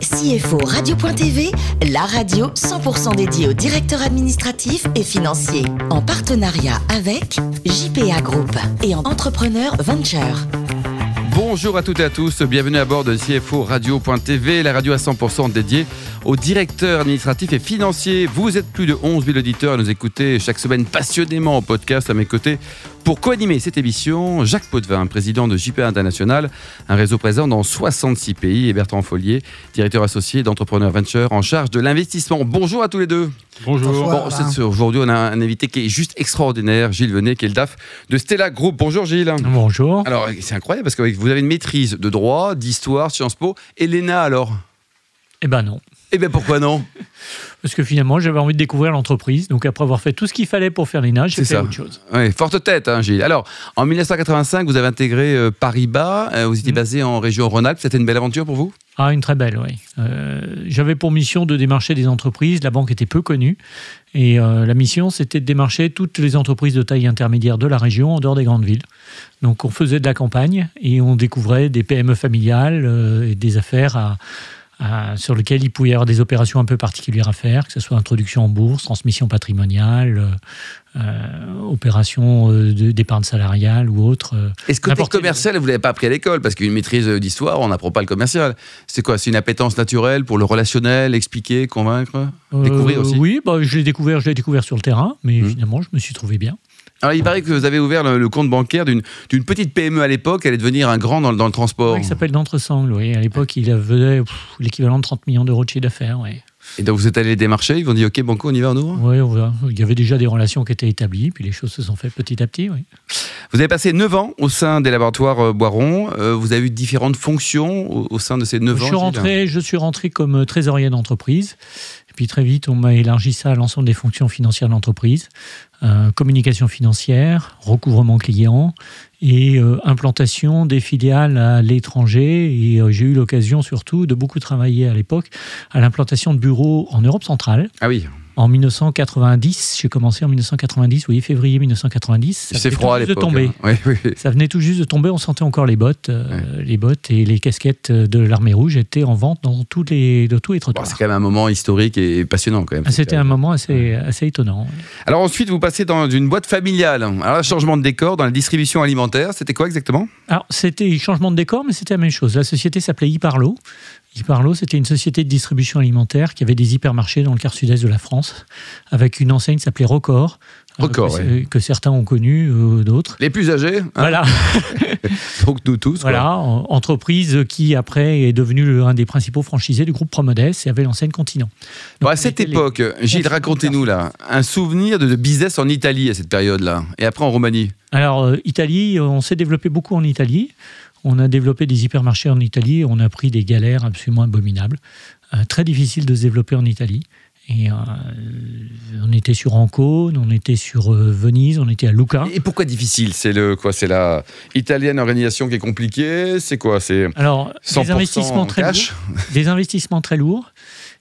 CFO Radio.tv, la radio 100% dédiée aux directeurs administratifs et financiers. En partenariat avec JPA Group et en Entrepreneur Venture. Bonjour à toutes et à tous, bienvenue à bord de CFO Radio.tv, la radio à 100% dédiée aux directeurs administratifs et financiers. Vous êtes plus de 11 000 auditeurs à nous écouter chaque semaine passionnément au podcast à mes côtés. Pour co-animer cette émission, Jacques Potvin, président de JPA International, un réseau présent dans 66 pays, et Bertrand Follier, directeur associé d'Entrepreneur Venture en charge de l'investissement. Bonjour à tous les deux. Bonjour. Bon, c'est- Aujourd'hui, on a un invité qui est juste extraordinaire, Gilles Venet, qui est le DAF de Stella Group. Bonjour Gilles. Bonjour. Alors, c'est incroyable parce que vous avez une maîtrise de droit, d'histoire, Sciences Po. Et l'ENA, alors? Eh ben non. Eh bien, pourquoi non Parce que finalement, j'avais envie de découvrir l'entreprise. Donc après avoir fait tout ce qu'il fallait pour faire l'ENA, j'ai fait ça. autre chose. Oui, forte tête, hein, Gilles. Alors, en 1985, vous avez intégré euh, Paribas. Euh, vous étiez Mhm. basé en région Rhône-Alpes. C'était une belle aventure pour vous? Ah, une très belle, oui. Euh, j'avais pour mission de démarcher des entreprises. La banque était peu connue. Et euh, la mission, c'était de démarcher toutes les entreprises de taille intermédiaire de la région en dehors des grandes villes. Donc on faisait de la campagne et on découvrait des PME familiales euh, et des affaires à- à- sur lesquelles il pouvait y avoir des opérations un peu particulières à faire, que ce soit introduction en bourse, transmission patrimoniale, euh, euh, opération euh, d'épargne salariale ou autre. euh. Et ce côté commercial, vous ne l'avez pas appris à l'école? Parce qu'une maîtrise euh, d'histoire, on n'apprend pas le commercial. C'est quoi? C'est une appétence naturelle pour le relationnel, expliquer, convaincre Découvrir Euh, aussi? Oui, bah, je l'ai découvert, je découvert sur le terrain, mais Mhm. finalement, je me suis trouvé bien. Alors, il paraît que vous avez ouvert le, le compte bancaire d'une petite PME à l'époque. Elle est devenir un grand dans, le- dans le transport. Ouais, qui s'appelle d'Entresangle, oui. À l'époque, il avait l'équivalent de 30 millions d'euros de chiffre d'affaires. Oui. Et donc, vous êtes allé les démarcher. Ils vous ont dit OK, Banco, on y va, on ouvre Ouais, on va- il y avait déjà des relations qui étaient établies, puis les choses se sont faites petit à petit. Oui. Vous avez passé 9 ans au sein des laboratoires euh, Boiron. Euh, vous avez eu différentes fonctions au, sein de ces 9 je, ans. suis rentré, je suis rentré comme euh, trésorier d'entreprise. Puis très vite, on m'a élargi ça à l'ensemble des fonctions financières de l'entreprise. Euh, communication financière, recouvrement client et euh, implantation des filiales à l'étranger. Et euh, j'ai eu l'occasion surtout de beaucoup travailler à l'époque à l'implantation de bureaux en Europe centrale. Ah oui, En 1990, j'ai commencé en 1990, oui, février 1990. Ça c'est venait froid à tout juste de l'époque. tomber. hein. Oui, oui, oui. Ça venait tout juste de tomber, on sentait encore les bottes. euh, Les bottes et les casquettes de l'armée rouge étaient en vente dans tous les, dans tous les Bon, trottoirs. c'est quand même un moment historique et passionnant quand même. Ah, C'était un moment assez, assez étonnant. Alors ensuite, vous passez dans une boîte familiale. Alors, là, changement de décor dans la distribution alimentaire. C'était quoi exactement? Alors, c'était changement de décor, mais c'était la même chose. La société s'appelait Iparlo. Iparlo, c'était une société de distribution alimentaire qui avait des hypermarchés dans le quart sud-est de la France, avec une enseigne qui s'appelait Record. euh, que, ouais. que certains ont connu, euh, d'autres. Les plus âgés, hein, Voilà. donc nous tous. Voilà, en- entreprise qui après est devenue le- un des principaux franchisés du groupe Promodes et avait l'enseigne Continent. Bon, à cette les- époque, Gilles, racontez-nous là, un souvenir de, de business en Italie à cette période-là, et après en Roumanie. Alors, euh, Italie, on s'est développé beaucoup en Italie. On a développé des hypermarchés en Italie. On a pris des galères absolument abominables. Euh, très difficile de se développer en Italie. Et euh, on était sur Ancône, on était sur euh, Venise, on était à Lucca. Et pourquoi difficile? C'est le quoi? C'est la italienne organisation qui est compliquée? C'est quoi? C'est Alors, 100% des investissements très cash? lourds, des investissements très lourds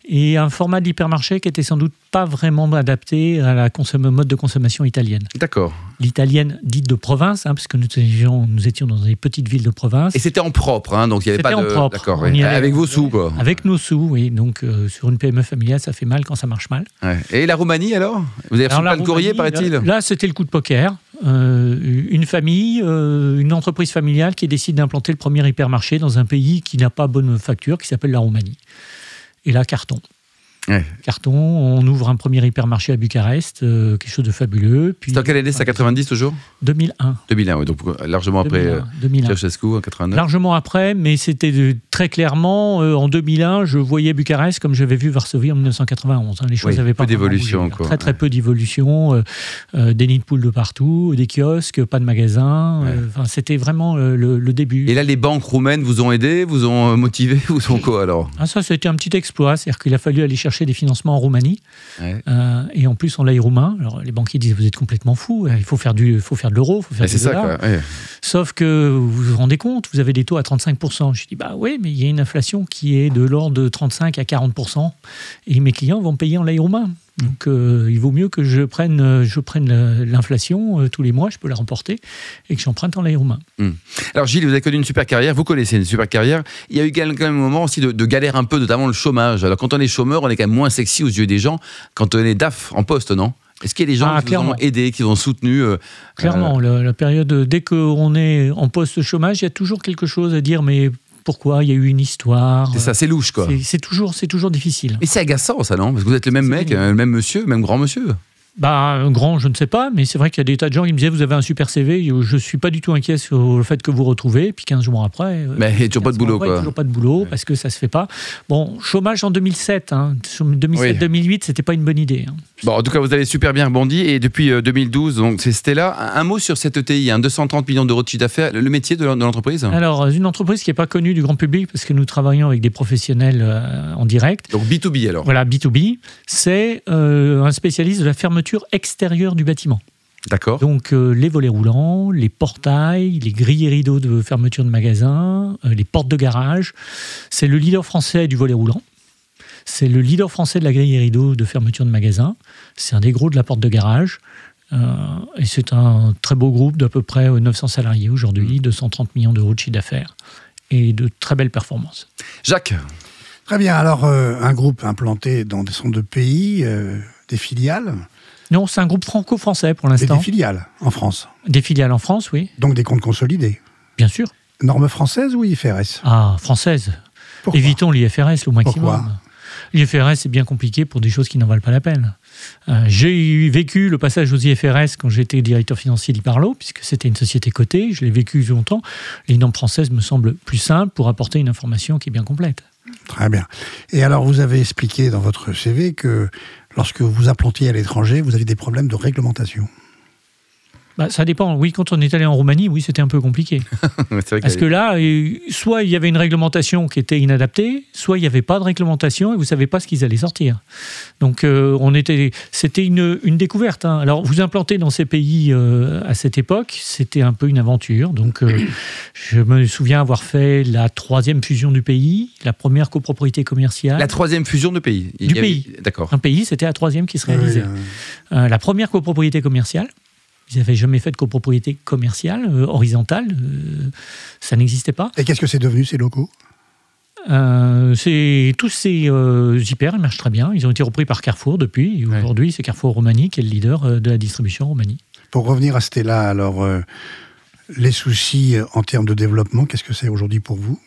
et un format d'hypermarché qui était sans doute pas vraiment adapté à la mode de consommation italienne. D'accord. L'italienne dite de province, hein, parce que nous étions, nous étions dans des petites villes de province. Et c'était en propre, hein, donc il n'y avait pas en de. propre. D'accord. Oui. Avec vos sous, quoi. Avec nos sous, oui. Donc, euh, sur une PME familiale, ça fait mal quand ça marche mal. Ouais. Et la Roumanie alors? Vous avez reçu plein de courriers, paraît-il? Là, là, c'était le coup de poker. Euh, une famille, euh, une entreprise familiale qui décide d'implanter le premier hypermarché dans un pays qui n'a pas bonne facture, qui s'appelle la Roumanie. Et là, carton. Ouais. Carton, on ouvre un premier hypermarché à Bucarest, euh, quelque chose de fabuleux. Puis C'est en quelle année C'est à 90 toujours 2001. 2001, oui, donc largement après 2001, euh, 2001. Ceausescu en 89. Largement après, mais c'était très clairement, euh, en 2001, je voyais Bucarest comme j'avais vu Varsovie en 1991. hein. Les choses n'avaient pas d'évolution, bougé, hein. Très très peu d'évolution, euh, euh, des nids de poules de partout, des kiosques, pas de magasins. euh, c'était vraiment euh, le, le début. Et là, les banques roumaines vous ont aidé, vous ont euh, motivé, vous ont quoi alors? Ah, ça, c'était un petit exploit. C'est-à-dire qu'il a fallu aller chercher des financements en Roumanie. Ouais. Euh, et en plus, on l'aille roumain. Alors, les banquiers disent Vous êtes complètement fou. Il faut faire, du, faut faire de l'euro. il faut faire du C'est ça, dollar. quoi. ouais. Sauf que vous vous rendez compte, vous avez des taux à 35%. Je dis, bah oui, mais il y a une inflation qui est de l'ordre de 35 à 40%. Et mes clients vont payer en lei roumain. Donc euh, il vaut mieux que je prenne, euh, je prenne la- l'inflation euh, tous les mois, je peux la remporter, et que j'emprunte en l'air humain. Alors Gilles, vous avez connu une super carrière, vous connaissez une super carrière. Il y a eu quand même un moment aussi de, de galère un peu, notamment le chômage. Alors quand on est chômeur, on est quand même moins sexy aux yeux des gens quand on est DAF en poste, non? Est-ce qu'il y a des gens Ah, qui vous ont clairement. aidé, qui vous ont soutenu euh, Clairement, la, la période, dès qu'on est en post-chômage, il y a toujours quelque chose à dire, mais pourquoi Il y a eu une histoire. C'est ça, c'est louche quoi. C'est- toujours, toujours difficile. Mais c'est agaçant ça, non? Parce que vous êtes le même mec, euh, le même monsieur, même grand monsieur. Bah, un grand, je ne sais pas, mais c'est vrai qu'il y a des tas de gens qui me disaient Vous avez un super CV, je ne suis pas du tout inquiet sur le fait que vous retrouvez. Puis 15 jours après. euh, Mais il y a toujours pas de 15 jours boulot, après, quoi. Toujours pas de boulot parce que ça se fait pas. Bon, chômage en 2007. Hein. 2007-2008, c'était pas une bonne idée. hein. Bon, en tout cas, vous avez super bien rebondi et depuis euh, 2012, donc c'est Stella. Un, mot sur cette ETI, hein, 230 millions d'euros de chiffre d'affaires, le, métier de l'en- de l'entreprise? Alors, une entreprise qui n'est pas connue du grand public parce que nous travaillons avec des professionnels euh, en direct. Donc B2B alors. Voilà, B2B, c'est euh, un spécialiste de la fermeture extérieure du bâtiment. D'accord. Donc euh, les volets roulants, les portails, les grilles et rideaux de fermeture de magasin, euh, les portes de garage. C'est le leader français du volet roulant. C'est le leader français de la grille et rideaux de fermeture de magasin. C'est un des gros de la porte de garage. Euh, et c'est un très beau groupe d'à peu près euh, 900 salariés aujourd'hui, 230 millions d'euros de chiffre d'affaires et de très belles performances. Jacques, Très bien. Alors, euh, un groupe implanté dans des centres de pays, euh, des filiales, Non, c'est un groupe franco-français pour l'instant. des filiales en France. Des filiales en France, oui, Donc des comptes consolidés. bien sûr. Normes françaises ou IFRS Ah, française. Pourquoi Évitons l'IFRS au maximum. Pourquoi L'IFRS, c'est bien compliqué pour des choses qui n'en valent pas la peine. Euh, j'ai vécu le passage aux IFRS quand j'étais directeur financier d'Iparlo, puisque c'était une société cotée. Je l'ai vécu longtemps. Les normes françaises me semblent plus simples pour apporter une information qui est bien complète. Très bien. Et alors, vous avez expliqué dans votre CV que lorsque vous vous implantiez à l'étranger, vous aviez des problèmes de réglementation. Bah, ça dépend. Oui, quand on est allé en Roumanie, oui, c'était un peu compliqué. vrai Parce que là, euh, soit il y avait une réglementation qui était inadaptée, soit il n'y avait pas de réglementation et vous ne savez pas ce qu'ils allaient sortir. Donc, euh, on était, c'était une, une découverte. hein. Alors, vous implanter dans ces pays euh, à cette époque, c'était un peu une aventure. Donc, euh, je me souviens avoir fait la troisième fusion du pays, la première copropriété commerciale. la troisième fusion de pays. Il Du y avait- pays. D'accord. Un pays, c'était la troisième qui se réalisait. Oui, euh, Euh, la première copropriété commerciale. Ils n'avaient jamais fait de copropriété commerciale, euh, horizontale. euh, ça n'existait pas. Et qu'est-ce que c'est devenu ces locaux? Euh, tous ces euh, hyper, ils marchent très bien. Ils ont été repris par Carrefour depuis. Ouais. Aujourd'hui, c'est Carrefour Roumanie qui est le leader euh, de la distribution en Roumanie. Pour revenir à Stella, alors, euh, les soucis en termes de développement, qu'est-ce que c'est aujourd'hui pour vous?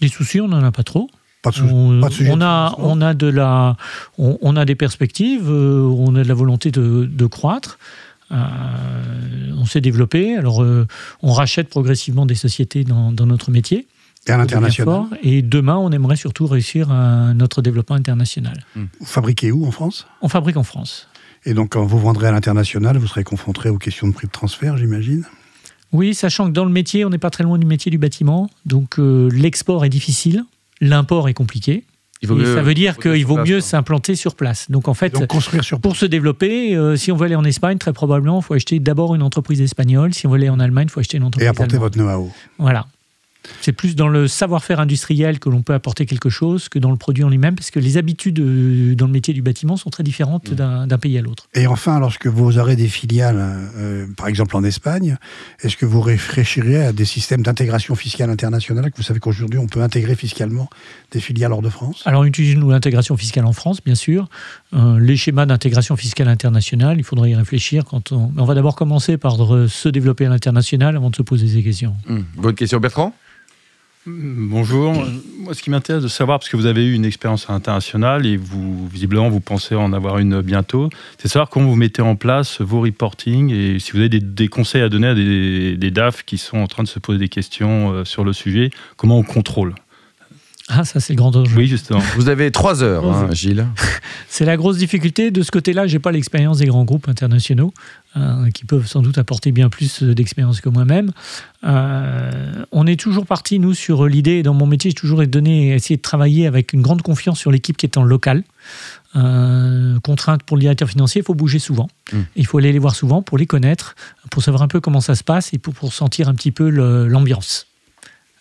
Les soucis, on n'en a pas trop. pas de, On, pas de sujet on a, on a de la, on, on a des perspectives. on a de la volonté de, de croître. Euh, on s'est développé. Alors, euh, on rachète progressivement des sociétés dans, dans notre métier. Et à l'international. Et demain, on aimerait surtout réussir à notre développement international. Vous fabriquez où en France? On fabrique en France. Et donc, quand vous vendrez à l'international, vous serez confronté aux questions de prix de transfert, j'imagine? Oui, sachant que dans le métier, on n'est pas très loin du métier du bâtiment. Donc euh, l'export est difficile, l'import est compliqué. Il vaut Et mieux- ça veut dire qu'il vaut mieux s'implanter sur place. Donc en fait, Donc, construire sur pour se développer, euh, si on veut aller en Espagne, très probablement, il faut acheter d'abord une entreprise espagnole. Si on veut aller en Allemagne, il faut acheter une entreprise et apporter allemande. votre know-how. Voilà. C'est plus dans le savoir-faire industriel que l'on peut apporter quelque chose que dans le produit en lui-même, parce que les habitudes euh, dans le métier du bâtiment sont très différentes Mm. d'un d'un pays à l'autre. Et enfin, lorsque vous aurez des filiales, euh, par exemple en Espagne, est-ce que vous réfléchirez à des systèmes d'intégration fiscale internationale que Vous savez qu'aujourd'hui, on peut intégrer fiscalement des filiales hors de France? Alors, on utilise nous l'intégration fiscale en France, bien sûr. Euh, les schémas d'intégration fiscale internationale, il faudrait y réfléchir. Quand on... mais on va d'abord commencer par se développer à l'international avant de se poser ces questions. Hum, Bonne question, Bertrand? Bonjour. Moi, ce qui m'intéresse de savoir, parce que vous avez eu une expérience internationale et vous, visiblement, vous pensez en avoir une bientôt, c'est savoir comment vous mettez en place vos reporting et si vous avez des, des conseils à donner à des, des DAF qui sont en train de se poser des questions euh, sur le sujet, comment on contrôle? Ah, ça, c'est le grand enjeu. Oui, justement. Vous avez trois heures, hein. Gilles. C'est la grosse difficulté. De ce côté-là, j'ai pas l'expérience des grands groupes internationaux euh, qui peuvent sans doute apporter bien plus euh, d'expérience que moi-même. Euh, on est toujours parti, nous, sur l'idée, dans mon métier, j'ai toujours donné, essayé de travailler avec une grande confiance sur l'équipe qui est en local. Euh, contrainte pour le directeur financier, il faut bouger souvent. Mm. Il faut aller les voir souvent pour les connaître, pour savoir un peu comment ça se passe et pour, pour sentir un petit peu l'ambiance.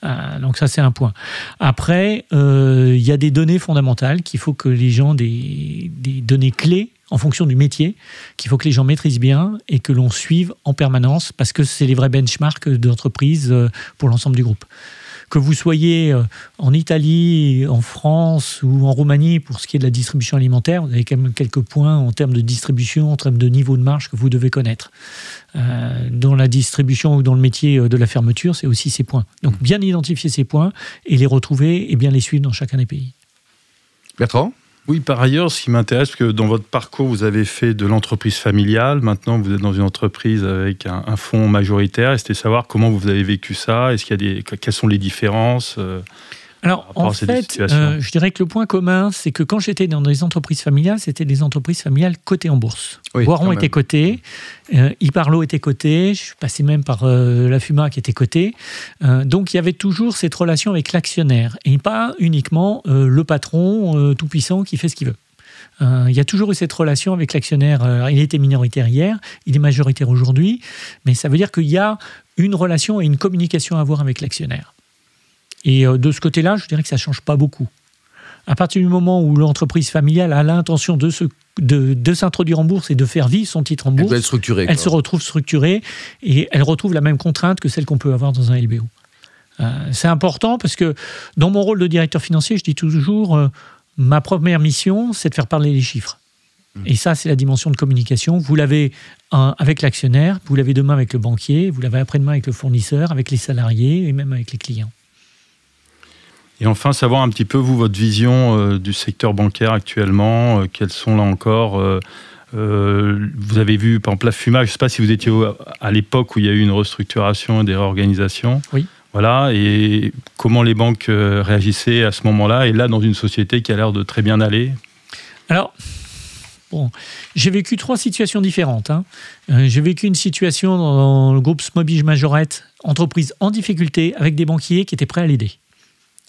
Euh, donc ça, c'est un point. Après, euh, il y a des données fondamentales qu'il faut que les gens, des, des données clés en fonction du métier qu'il faut que les gens maîtrisent bien et que l'on suive en permanence parce que c'est les vrais benchmarks d'entreprise euh, pour l'ensemble du groupe que vous soyez euh, en Italie, en France ou en Roumanie pour ce qui est de la distribution alimentaire, vous avez quand même quelques points en termes de distribution, en termes de niveau de marge que vous devez connaître. Euh, dans la distribution ou dans le métier euh, de la fermeture, c'est aussi ces points. Donc bien identifier ces points et les retrouver et bien les suivre dans chacun des pays. Bertrand? Oui, par ailleurs, ce qui m'intéresse, parce que dans votre parcours, vous avez fait de l'entreprise familiale. Maintenant, vous êtes dans une entreprise avec un, fonds majoritaire. Et c'était savoir comment vous avez vécu ça. Est-ce qu'il y a des, quelles sont les différences euh, alors, en fait, euh, je dirais que le point commun, c'est que quand j'étais dans des entreprises familiales, c'était des entreprises familiales cotées en bourse. Oui, Boiron était coté, euh, Iparlo était coté, je suis passé même par euh, la Fuma qui était cotée. donc, il y avait toujours cette relation avec l'actionnaire et pas uniquement le patron tout-puissant qui fait ce qu'il veut. il y a toujours eu cette relation avec l'actionnaire. il était minoritaire hier, il est majoritaire aujourd'hui, mais ça veut dire qu'il y a une relation et une communication à avoir avec l'actionnaire. Et euh, de ce côté-là, je dirais que ça ne change pas beaucoup. À partir du moment où l'entreprise familiale a l'intention de se de, s'introduire en bourse et de faire vivre son titre en bourse, elle, elle se retrouve structurée et elle retrouve la même contrainte que celle qu'on peut avoir dans un LBO. Euh, c'est important parce que dans mon rôle de directeur financier, je dis toujours, euh, ma première mission, c'est de faire parler les chiffres. Mmh. Et ça, c'est la dimension de communication. Vous l'avez avec l'actionnaire, vous l'avez demain avec le banquier, vous l'avez après-demain avec le fournisseur, avec les salariés et même avec les clients. Et enfin, savoir un petit peu, vous, votre vision euh, du secteur bancaire actuellement, euh, quelles sont là encore... Euh, vous avez vu, par exemple, la FUMA, je ne sais pas si vous étiez à l'époque où il y a eu une restructuration et des réorganisations. Oui. Voilà, et comment les banques réagissaient à ce moment-là, et là, dans une société qui a l'air de très bien aller? Alors, Bon, j'ai vécu trois situations différentes. Hein. j'ai vécu une situation dans le groupe Smobige Majorette, entreprise en difficulté, avec des banquiers qui étaient prêts à l'aider.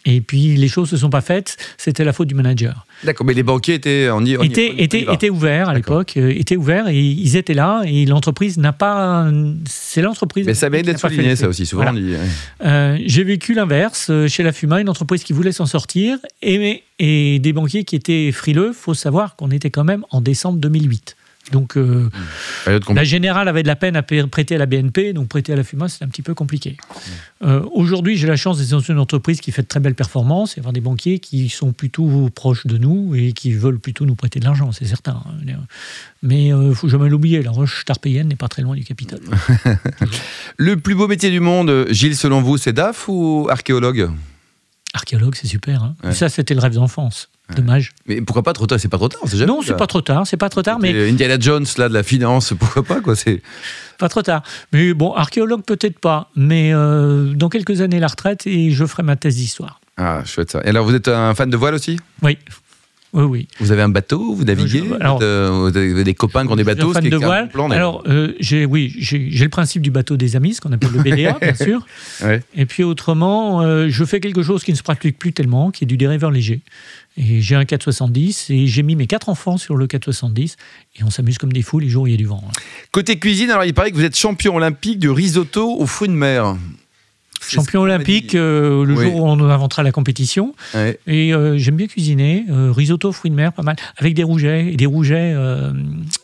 Et puis les choses ne se sont pas faites, c'était la faute du manager. D'accord, mais les banquiers étaient on y, étaient, ouverts à l'époque, euh, étaient ouverts et ils étaient là et l'entreprise n'a pas. C'est l'entreprise. Mais ça mérite d'être souligné, ça aussi, souvent. Euh, j'ai vécu l'inverse euh, chez la Fuma, une entreprise qui voulait s'en sortir et, et des banquiers qui étaient frileux. Il faut savoir qu'on était quand même en décembre 2008. Donc, euh, la Générale avait de la peine à prêter à la BNP, donc prêter à la FUMA, c'est un petit peu compliqué. Euh, aujourd'hui, j'ai la chance d'être dans une entreprise qui fait de très belles performances et avoir des banquiers qui sont plutôt proches de nous et qui veulent plutôt nous prêter de l'argent, c'est certain. Mais il euh, faut jamais l'oublier, la roche tarpéienne n'est pas très loin du capital. Le plus beau métier du monde, Gilles, selon vous, c'est DAF ou archéologue? Archéologue, c'est super. Hein. Ça, c'était le rêve d'enfance. Dommage. Mais pourquoi pas trop tard? C'est pas trop tard, Non, c'est pas trop tard, c'est pas trop tard. Mais Indiana Jones là de la finance, pourquoi pas quoi C'est pas trop tard. Mais bon, archéologue peut-être pas, mais euh, dans quelques années la retraite et je ferai ma thèse d'histoire. Ah, chouette ça. Et alors, vous êtes un fan de voile aussi? Oui. Oui, oui. Vous avez un bateau, vous naviguez euh, Vous avez des copains qui ont des bateaux fan de voile. alors, euh, j'ai, oui, j'ai, le principe du bateau des amis, ce qu'on appelle le BDA, bien sûr. Et puis autrement, je fais quelque chose qui ne se pratique plus tellement, qui est du dériveur léger. Et j'ai un 470 et j'ai mis mes quatre enfants sur le 470 et on s'amuse comme des fous les jours où il y a du vent. Hein. Côté cuisine, alors il paraît que vous êtes champion olympique du risotto aux fruits de mer. Champion olympique euh, le jour où on inventera la compétition. Et euh, j'aime bien cuisiner. Euh, risotto, fruits de mer, pas mal. Avec des rougets. Et des rougets,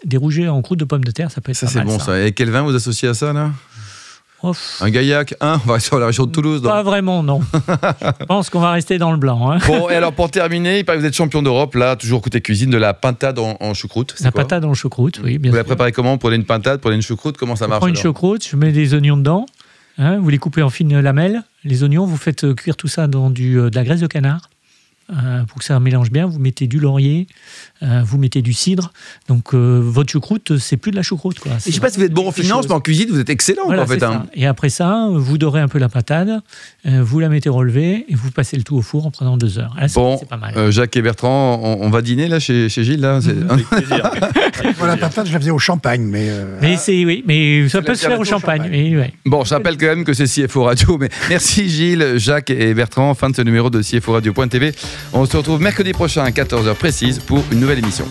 des rougets en croûte de pommes de terre, ça peut être ça, pas mal. Ça, c'est bon ça. Et quel vin vous associez à ça là? Un Gaillac, un, on va rester sur la région de Toulouse. Pas vraiment, non. Je pense qu'on va rester dans le blanc. Hein. Bon, et alors pour terminer, il paraît que vous êtes champion d'Europe, là, toujours côté cuisine, de la pintade en, choucroute. La pintade en choucroute, oui, bien Vous la préparez comment? Pour une pintade, pour une choucroute, comment ça marche Pour une choucroute, je mets des oignons dedans. Hein, vous les coupez en fines lamelles. Les oignons, vous faites euh, cuire tout ça dans du, euh, de la graisse de canard. Euh, pour que ça mélange bien, vous mettez du laurier, euh, vous mettez du cidre. Donc euh, votre choucroute, c'est plus de la choucroute. Quoi. je sais pas si vous êtes bon en finance, mais en cuisine, vous êtes excellent. en fait, hein. Et après ça, vous dorez un peu la patate, vous la mettez relevée et vous passez le tout au four en prenant deux heures. bon, c'est pas mal. Jacques et Bertrand, on, va dîner là chez, chez Gilles là. Avec plaisir. la patate, je la faisais au champagne, mais. mais c'est oui, mais ça peut se faire au champagne. Bon, je rappelle quand même que c'est CFO Radio, mais merci Gilles, Jacques et Bertrand. Fin de ce numéro de CFO Radio.tv. On se retrouve mercredi prochain à 14h précise pour une nouvelle émission.